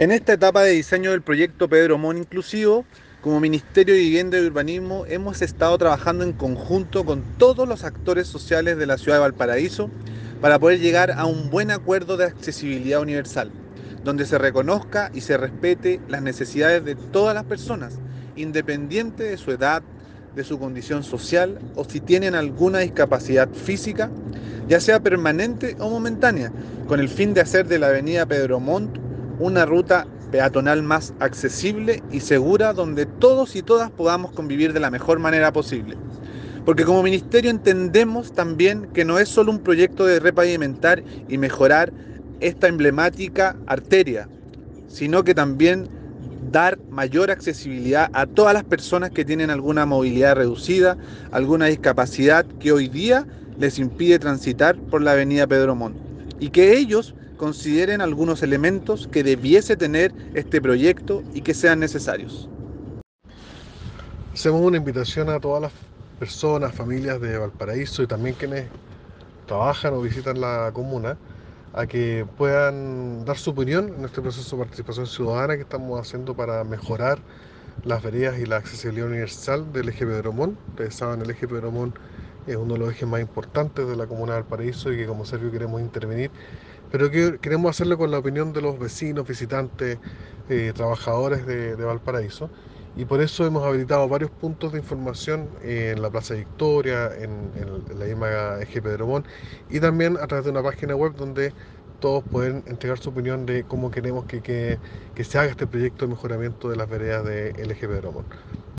En esta etapa de diseño del proyecto Pedro Mon Inclusivo, como Ministerio de Vivienda y Urbanismo hemos estado trabajando en conjunto con todos los actores sociales de la ciudad de Valparaíso para poder llegar a un buen acuerdo de accesibilidad universal, donde se reconozca y se respete las necesidades de todas las personas, independiente de su edad, de su condición social o si tienen alguna discapacidad física, ya sea permanente o momentánea, con el fin de hacer de la avenida Pedro Montt una ruta peatonal más accesible y segura donde todos y todas podamos convivir de la mejor manera posible. Porque como ministerio entendemos también que no es solo un proyecto de repavimentar y mejorar esta emblemática arteria, sino que también dar mayor accesibilidad a todas las personas que tienen alguna movilidad reducida, alguna discapacidad que hoy día les impide transitar por la avenida Pedro Montt. Y que ellos consideren algunos elementos que debiese tener este proyecto y que sean necesarios. Hacemos una invitación a todas las personas, familias de Valparaíso y también quienes trabajan o visitan la comuna a que puedan dar su opinión en este proceso de participación ciudadana que estamos haciendo para mejorar las veredas y la accesibilidad universal del eje Pedromón. Ustedes saben, el eje Pedromón es uno de los ejes más importantes de la comuna de Valparaíso y que como Servio queremos intervenir pero que queremos hacerlo con la opinión de los vecinos, visitantes, eh, trabajadores de, Valparaíso. Y por eso hemos habilitado varios puntos de información en la Plaza Victoria, en, la misma Eje Pedromón, y también a través de una página web donde todos pueden entregar su opinión de cómo queremos que, que, se haga este proyecto de mejoramiento de las veredas del Eje Pedromón.